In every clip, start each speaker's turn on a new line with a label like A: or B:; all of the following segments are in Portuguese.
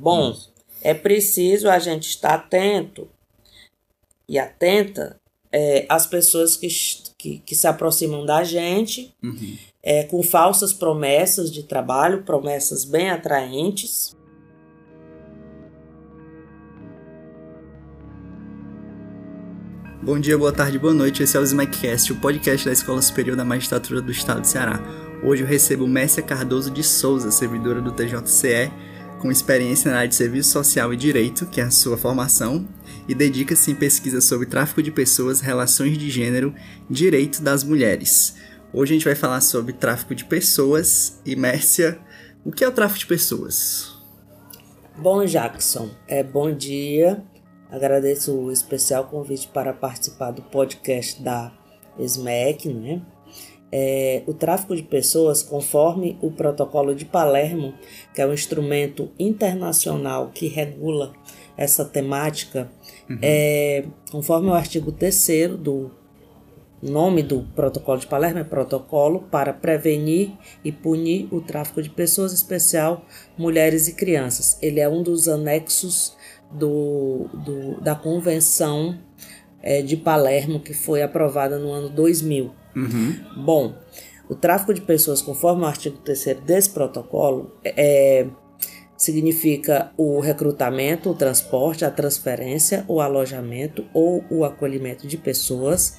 A: Bom, é preciso a gente estar atento e atenta é, às pessoas que, que, que, se aproximam da gente
B: Uhum.
A: é, com falsas promessas de trabalho, promessas bem atraentes.
B: Bom dia, boa tarde, boa noite. Esse é o SmackCast, o podcast da Escola Superior da Magistratura do Estado do Ceará. Hoje eu recebo Mércia Cardoso de Souza, servidora do TJCE, com experiência na área de Serviço Social e Direito, que é a sua formação, e dedica-se em pesquisa sobre tráfico de pessoas, relações de gênero, direito das mulheres. Hoje a gente vai falar sobre tráfico de pessoas e Mércia, o que é o tráfico de pessoas?
A: Bom, Jackson, é bom dia. Agradeço o especial convite para participar do podcast da SMEC, né? É, o tráfico de pessoas, conforme o Protocolo de Palermo, que é um instrumento internacional que regula essa temática,
B: Uhum.
A: é, conforme o artigo 3 do nome do Protocolo de Palermo é Protocolo para prevenir e punir o tráfico de pessoas, especial mulheres e crianças. Ele é um dos anexos do, do da Convenção é, de Palermo, que foi aprovada no ano 2000.
B: Uhum.
A: Bom, o tráfico de pessoas, conforme o artigo 3 desse protocolo, é, significa o recrutamento, o transporte, a transferência, o alojamento ou o acolhimento de pessoas,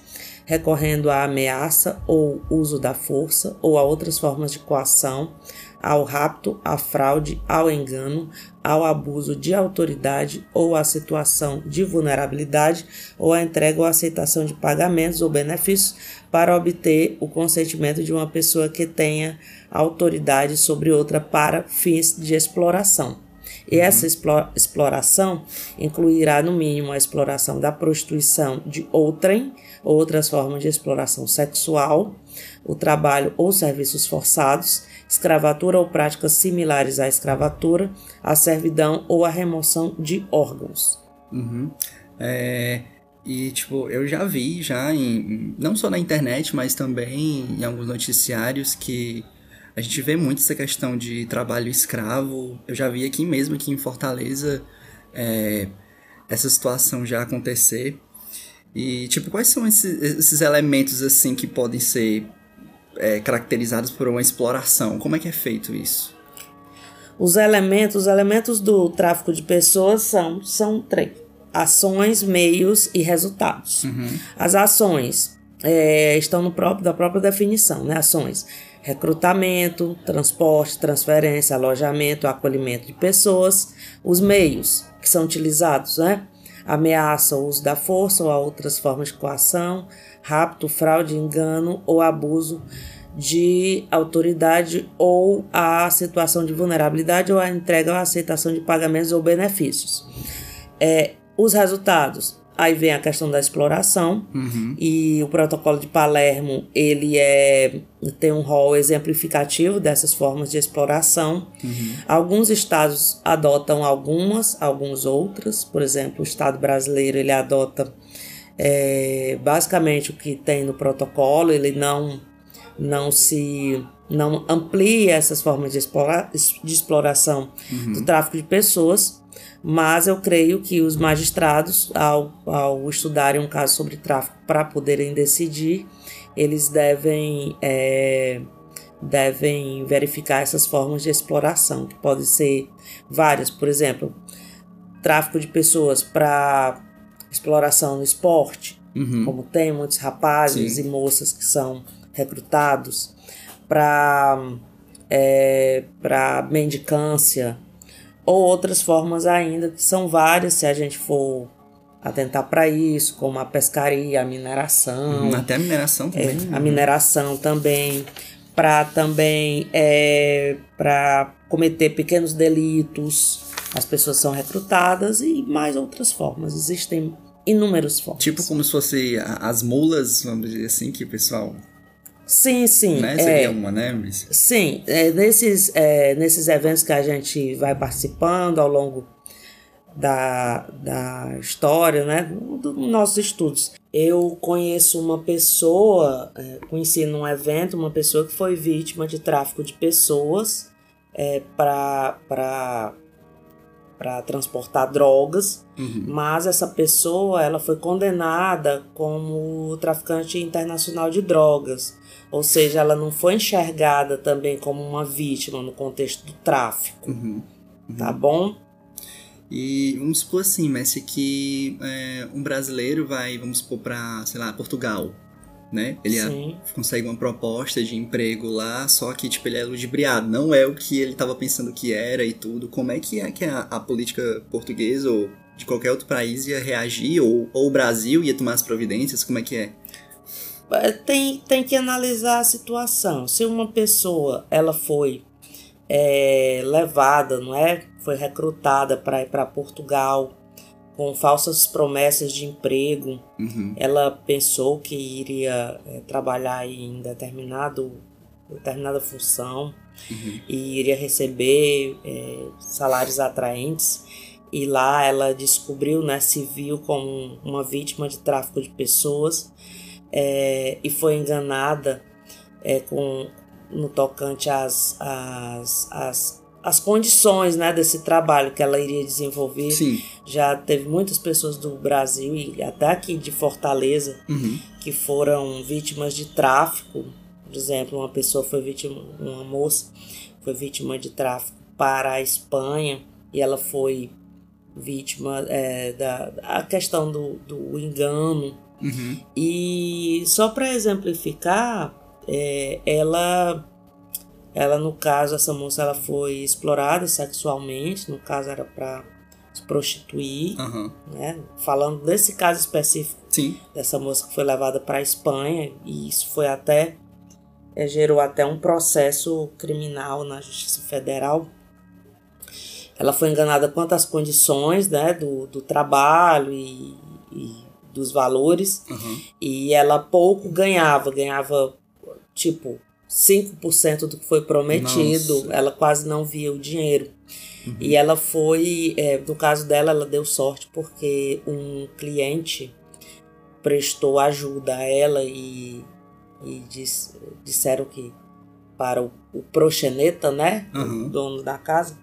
A: recorrendo à ameaça ou uso da força ou a outras formas de coação, ao rapto, à fraude, ao engano, ao abuso de autoridade ou à situação de vulnerabilidade ou à entrega ou aceitação de pagamentos ou benefícios para obter o consentimento de uma pessoa que tenha autoridade sobre outra para fins de exploração. E essa exploração incluirá, no mínimo, a exploração da prostituição de outrem, ou outras formas de exploração sexual, o trabalho ou serviços forçados, escravatura ou práticas similares à escravatura, a servidão ou a remoção de órgãos.
B: Uhum. É, e, tipo, eu já vi, já, em, não só na internet, mas também em alguns noticiários que a gente vê muito essa questão de trabalho escravo. Eu já vi aqui mesmo, aqui em Fortaleza, é, essa situação já acontecer. E, tipo, quais são esses, esses elementos, assim, que podem ser é, caracterizados por uma exploração? Como é que é feito isso?
A: Os elementos, os elementos do tráfico de pessoas são, são três: ações, meios e resultados.
B: Uhum.
A: As ações é, estão no próprio da própria definição, né? Ações: recrutamento, transporte, transferência, alojamento, acolhimento de pessoas. Os meios que são utilizados, né? Ameaça, uso da força ou a outras formas de coação, rapto, fraude, engano ou abuso de autoridade ou a situação de vulnerabilidade ou a entrega ou aceitação de pagamentos ou benefícios. É, os resultados, aí vem a questão da exploração
B: Uhum.
A: e o protocolo de Palermo ele é tem um rol exemplificativo dessas formas de exploração.
B: Uhum.
A: Alguns estados adotam algumas, alguns outras. Por exemplo, o estado brasileiro ele adota é, basicamente o que tem no protocolo. Ele não não se não amplia essas formas de, explora, de exploração do tráfico de pessoas, mas eu creio que os magistrados, ao, ao estudarem um caso sobre tráfico para poderem decidir, eles devem, é, devem verificar essas formas de exploração, que podem ser várias, por exemplo, tráfico de pessoas para exploração no esporte,
B: Uhum.
A: como tem muitos rapazes
B: Sim.
A: e moças que são recrutados para é, para mendicância ou outras formas ainda que são várias se a gente for atentar para isso como a pescaria a mineração
B: Uhum. Até a mineração
A: é,
B: também.
A: a mineração também para também é, para cometer pequenos delitos as pessoas são recrutadas e mais outras formas existem inúmeras formas
B: Tipo como se fosse as mulas, vamos dizer assim, que o pessoal.
A: Sim sim
B: né?
A: é,
B: Seria uma, né, Miss?
A: Sim, é, nesses, é, nesses eventos que a gente vai participando ao longo da, da história, né, dos nossos estudos. Eu conheço uma pessoa, é, conheci num evento uma pessoa que foi vítima de tráfico de pessoas é, para para transportar drogas,
B: Uhum.
A: mas essa pessoa ela foi condenada como traficante internacional de drogas, ou seja, ela não foi enxergada também como uma vítima no contexto do tráfico,
B: Uhum.
A: tá bom?
B: E vamos supor assim, Messi, que é, um brasileiro vai, vamos supor, pra, sei lá, Portugal, né? Ele a- consegue uma proposta de emprego lá, só que, tipo, ele é ludibriado. Não é o que ele tava pensando que era e tudo. Como é que é que a, a política portuguesa ou de qualquer outro país ia reagir? Ou, ou o Brasil ia tomar as providências? Como é que é?
A: É, Tem, tem que analisar a situação. Se uma pessoa ela foi é, levada, não é? Foi recrutada para ir para Portugal com falsas promessas de emprego,
B: Uhum.
A: ela pensou que iria é, trabalhar em determinado, determinada função
B: Uhum.
A: e iria receber é, salários atraentes. E lá ela descobriu, né, se viu como uma vítima de tráfico de pessoas é, e foi enganada com, no tocante às, às, às, às condições né, desse trabalho que ela iria desenvolver.
B: Sim.
A: Já teve muitas pessoas do Brasil e até aqui de Fortaleza
B: Uhum.
A: que foram vítimas de tráfico. Por exemplo, uma pessoa foi vítima, uma moça foi vítima de tráfico para a Espanha e ela foi vítima é, da a questão do, do engano.
B: Uhum.
A: E só para exemplificar, é, ela, ela no caso essa moça ela foi explorada sexualmente, no caso era para se prostituir,
B: Aham.
A: né? Falando desse caso específico
B: Sim.
A: dessa moça que foi levada para a Espanha e isso foi até eh, gerou até um processo criminal na Justiça Federal. Ela foi enganada quanto às condições né, do, do trabalho e, e dos valores
B: Aham.
A: e ela pouco ganhava, ganhava tipo 5% do que foi prometido,
B: Nossa.
A: ela quase não via o dinheiro. E ela foi, é, no caso dela, ela deu sorte porque um cliente prestou ajuda a ela e, e dis- disseram que para o, o proxeneta, né,
B: Aham.
A: o dono da casa,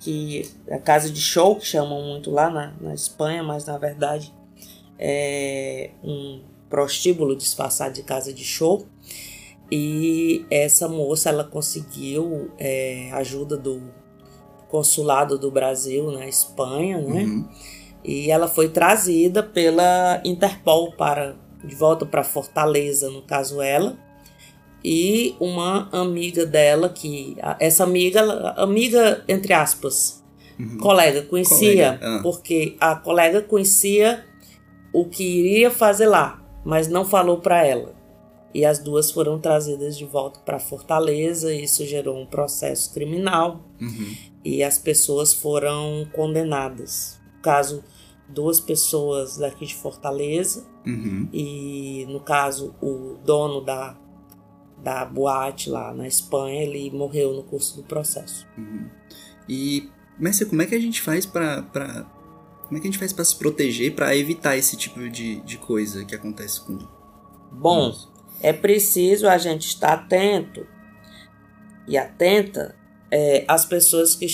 A: que a casa de show, que chamam muito lá na, na Espanha, mas na verdade é um prostíbulo disfarçado de casa de show. E essa moça ela conseguiu é, ajuda do consulado do Brasil na Espanha, né?
B: Uhum.
A: E ela foi trazida pela Interpol para de volta para Fortaleza, no caso ela, e uma amiga dela que essa amiga, amiga entre aspas,
B: Uhum.
A: colega conhecia,
B: Colega, ah.
A: porque a colega conhecia o que iria fazer lá, mas não falou para ela. E as duas foram trazidas de volta para Fortaleza, e isso gerou um processo criminal
B: Uhum.
A: e as pessoas foram condenadas. No caso, duas pessoas daqui de Fortaleza
B: Uhum.
A: e, no caso, o dono da, da boate lá na Espanha, ele morreu no curso do processo.
B: Uhum. E, Messi, como é que a gente faz pra, pra- Como é que a gente faz pra se proteger, pra evitar esse tipo de, de coisa que acontece com...
A: Bom, é preciso a gente estar atento e atenta é, às pessoas que,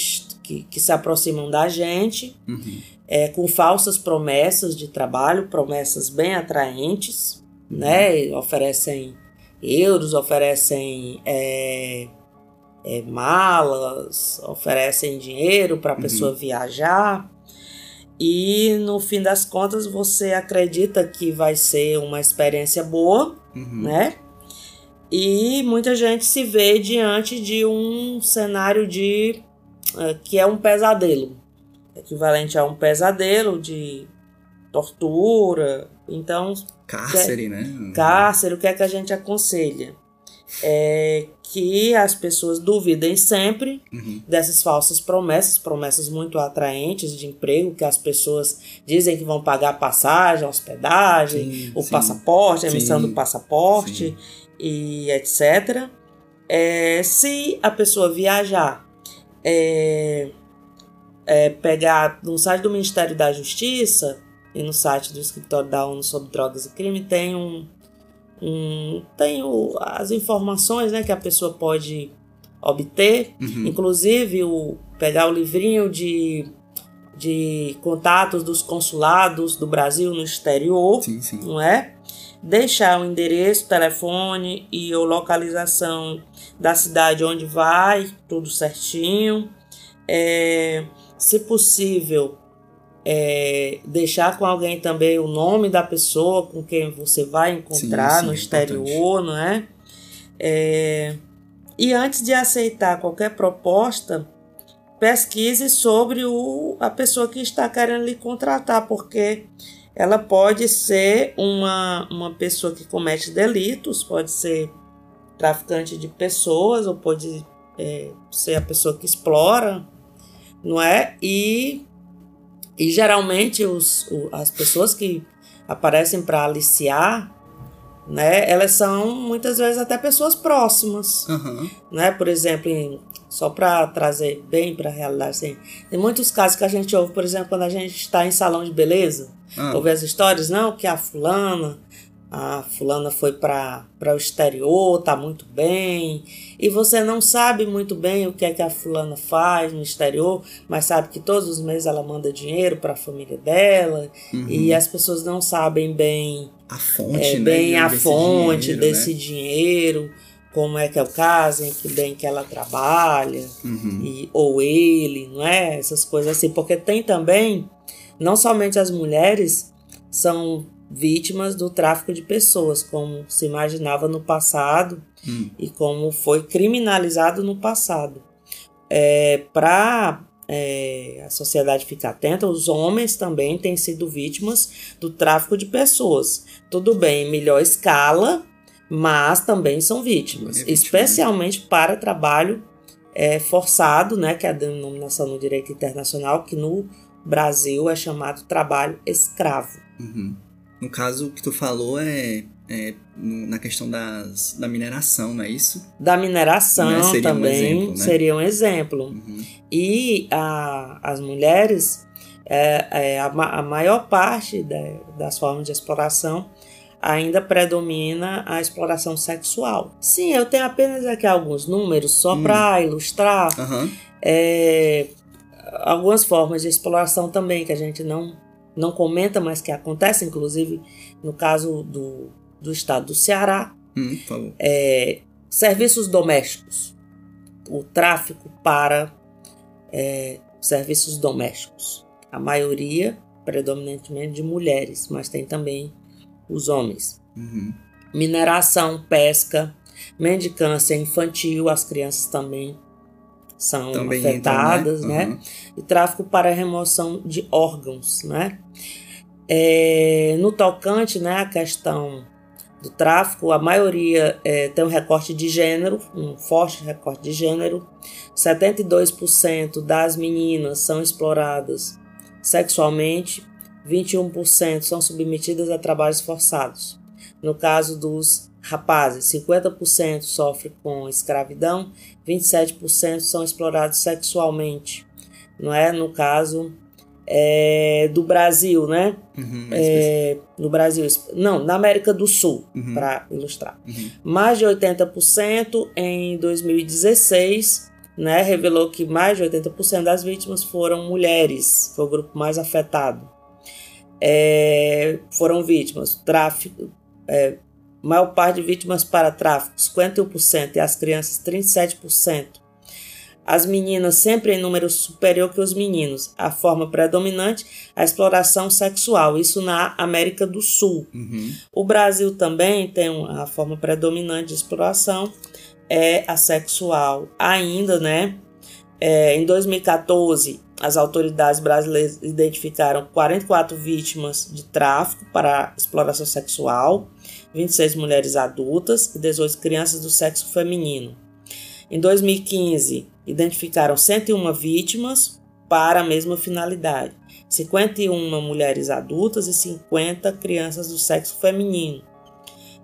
A: que, que se aproximam da gente
B: Uhum.
A: é, com falsas promessas de trabalho, promessas bem atraentes, né? Oferecem euros, oferecem é, é, malas, oferecem dinheiro para a
B: Uhum.
A: pessoa viajar. E no fim das contas você acredita que vai ser uma experiência boa,
B: Uhum.
A: né? E muita gente se vê diante de um cenário de eh, que é um pesadelo, equivalente a um pesadelo de tortura. Então,
B: Cárcere, né?
A: cárcere, o que é que a gente aconselha? É que as pessoas duvidem sempre
B: Uhum.
A: dessas falsas promessas, promessas muito atraentes de emprego, que as pessoas dizem que vão pagar passagem, hospedagem,
B: Sim,
A: o
B: sim.
A: passaporte, a emissão
B: Sim,
A: do passaporte e etc. É, se a pessoa viajar, é, é, pegar no site do Ministério da Justiça e no site do Escritório da ONU sobre Drogas e Crime, tem um, um tem o- as informações né, que a pessoa pode obter
B: Uhum.
A: Inclusive, o, pegar o livrinho de de contatos dos consulados do Brasil no exterior,
B: Sim, sim.
A: não é? Deixar o endereço, telefone e a localização da cidade onde vai, tudo certinho. É, se possível, é, deixar com alguém também o nome da pessoa com quem você vai encontrar
B: sim,
A: no
B: é
A: exterior, não é? É, E antes de aceitar qualquer proposta, pesquise sobre o, a pessoa que está querendo lhe contratar, porque ela pode ser uma, uma pessoa que comete delitos, pode ser traficante de pessoas, ou pode é, ser a pessoa que explora, não é? E, e geralmente os, o- as pessoas que aparecem para aliciar, né, elas são muitas vezes até pessoas próximas
B: Aham.
A: né? Por exemplo, em- só para trazer bem para a realidade, assim, tem muitos casos que a gente ouve, por exemplo, quando a gente está em salão de beleza,
B: Ah,
A: ouve as histórias, não, que a fulana, a fulana foi para o exterior, tá muito bem, e você não sabe muito bem o que é que a fulana faz no exterior, mas sabe que todos os meses ela manda dinheiro para a família dela,
B: uhum.
A: e as pessoas não sabem bem
B: A fonte,
A: é,
B: né?
A: bem a
B: desse
A: fonte
B: dinheiro,
A: desse
B: né?
A: dinheiro, como é que é o caso, em que bem que ela trabalha,
B: Uhum.
A: e, ou ele, não é? Essas coisas assim, porque tem também, não somente as mulheres são vítimas do tráfico de pessoas, como se imaginava no passado
B: Hum.
A: e como foi criminalizado no passado. É, Para a sociedade ficar atenta, os homens também têm sido vítimas do tráfico de pessoas. Tudo bem, em melhor escala, mas também são vítimas,
B: É vítima, né?
A: especialmente para trabalho é, forçado, né, que é a denominação no direito internacional, que no Brasil é chamado trabalho escravo.
B: Uhum. No caso, o que tu falou é, é na questão das, da mineração, não é isso?
A: Da mineração
B: Né, seria um
A: também
B: exemplo, né?
A: seria um exemplo.
B: Uhum.
A: E a, as mulheres, é, é, a, a maior parte da- das formas de exploração ainda predomina a exploração sexual. Sim, eu tenho apenas aqui alguns números só
B: Hum.
A: para ilustrar é, algumas formas de exploração também que a gente não, não comenta, mas que acontecem, inclusive no caso do, do estado do Ceará,
B: Hum,
A: é, serviços domésticos, o tráfico para é, serviços domésticos. A maioria, predominantemente de mulheres, mas tem também os homens.
B: Uhum.
A: Mineração, pesca, mendicância infantil, as crianças também são
B: Também
A: afetadas,
B: entram,
A: né?
B: Uhum.
A: e tráfico para remoção de órgãos, né? É, no tocante, né, a questão do tráfico, a maioria é, tem um recorte de gênero, um forte recorte de gênero. 72% das meninas são exploradas sexualmente, 21% são submetidas a trabalhos forçados. No caso dos rapazes, 50% sofrem com escravidão, 27% são explorados sexualmente não é? No caso é, do Brasil, né?
B: Uhum.
A: É, no Brasil, não, na América do Sul,
B: Uhum.
A: para ilustrar.
B: Uhum.
A: Mais de 80% em 2016, né? Revelou que mais de 80% das vítimas foram mulheres, foi o grupo mais afetado. É, foram vítimas, tráfico, é, maior parte de vítimas para tráfico, 51%, e as crianças, 37%. As meninas sempre em número superior que os meninos. A forma predominante, a exploração sexual, isso na América do Sul.
B: Uhum.
A: O Brasil também tem um- a forma predominante de exploração, é a sexual. Ainda, né? é, em 2014, as autoridades brasileiras identificaram 44 vítimas de tráfico para exploração sexual, 26 mulheres adultas e 18 crianças do sexo feminino. Em 2015, identificaram 101 vítimas para a mesma finalidade, 51 mulheres adultas e 50 crianças do sexo feminino.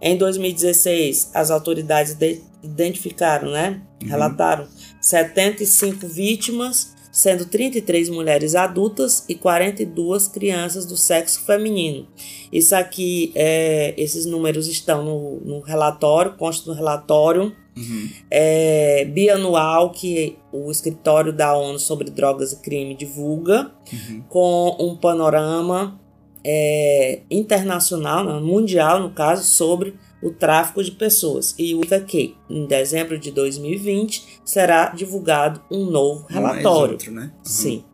A: Em 2016, as autoridades de- identificaram, né,
B: Uhum.
A: relataram 75 vítimas, sendo 33 mulheres adultas e 42 crianças do sexo feminino. Isso aqui, é, esses números estão no, no relatório, consta no relatório uhum. é, bianual que o escritório da ONU sobre drogas e crime divulga, uhum. com um panorama é, internacional, mundial no caso, sobre o tráfico de pessoas. E o que em dezembro de 2020 será divulgado um novo relatório.
B: outro, né? Uhum.
A: Sim.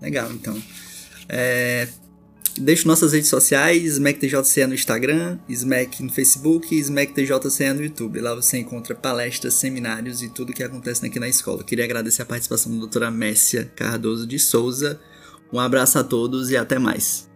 B: Legal, então. É, deixo nossas redes sociais, SmackTJCE no Instagram, Smack no Facebook e SmackTJCE no YouTube. Lá você encontra palestras, seminários e tudo que acontece aqui na escola. Queria agradecer a participação da doutora Messia Cardoso de Souza. Um abraço a todos e até mais.